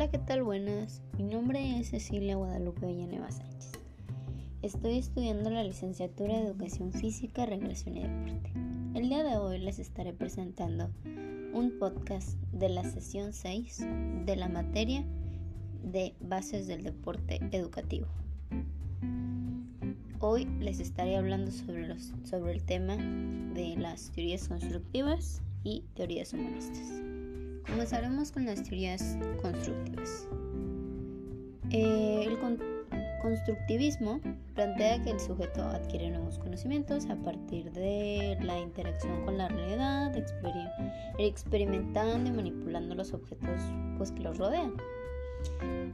Hola, ¿qué tal? Buenas. Mi nombre es Cecilia Guadalupe Villaneva Sánchez. Estoy estudiando la licenciatura de Educación Física, Regresión y Deporte. El día de hoy les estaré presentando un podcast de la sesión 6 de la materia de Bases del Deporte Educativo. Hoy les estaré hablando sobre, los, sobre el tema de las teorías constructivas y teorías humanistas. Comenzaremos con las teorías constructivas. Eh, el constructivismo plantea que el sujeto adquiere nuevos conocimientos a partir de la interacción con la realidad, experimentando y manipulando los objetos pues, que los rodean.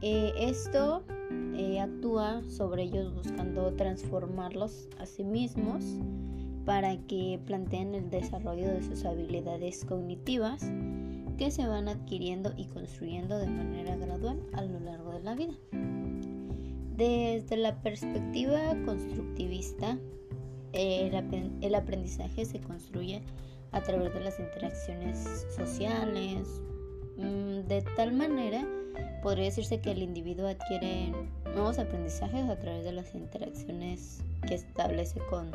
Eh, esto eh, actúa sobre ellos buscando transformarlos a sí mismos para que planteen el desarrollo de sus habilidades cognitivas que se van adquiriendo y construyendo de manera gradual a lo largo de la vida. Desde la perspectiva constructivista, el aprendizaje se construye a través de las interacciones sociales, mm, de tal manera podría decirse que el individuo adquiere nuevos aprendizajes a través de las interacciones que establece con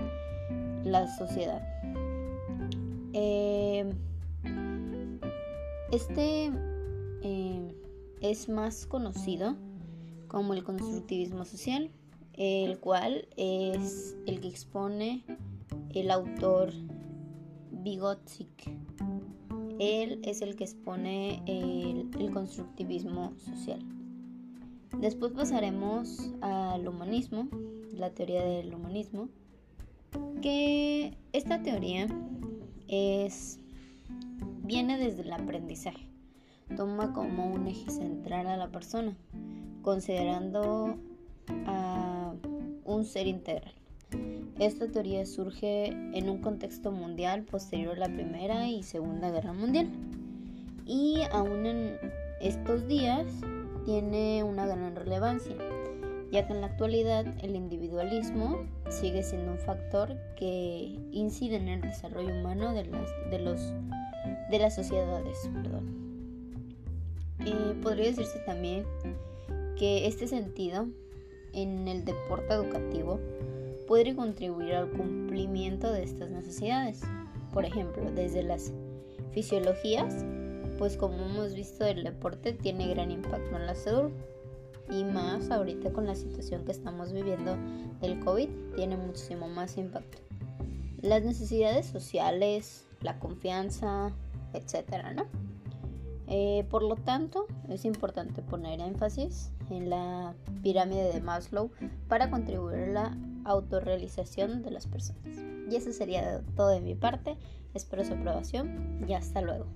la sociedad. Eh, este eh, es más conocido como el constructivismo social, el cual es el que expone el autor Vygotsky. Él es el que expone el constructivismo social. Después pasaremos al humanismo, la teoría del humanismo, que esta teoría es viene desde el aprendizaje. Toma como un eje central a la persona, considerando a un ser integral. Esta teoría surge en un contexto mundial posterior a la Primera y Segunda Guerra Mundial. Y aún en estos días tiene una gran relevancia, ya que en la actualidad el individualismo sigue siendo un factor que incide en el desarrollo humano de, las, de los de las sociedades. Perdón. podría decirse también que este sentido en el deporte educativo puede contribuir al cumplimiento de estas necesidades. Por ejemplo, desde las fisiologías, pues como hemos visto el deporte tiene gran impacto en la salud y más ahorita con la situación que estamos viviendo del COVID tiene muchísimo más impacto. Las necesidades sociales, la confianza, etcétera, ¿no? Eh, por lo tanto, es importante poner énfasis en la pirámide de Maslow para contribuir a la autorrealización de las personas. Y eso sería todo de mi parte. Espero su aprobación y hasta luego.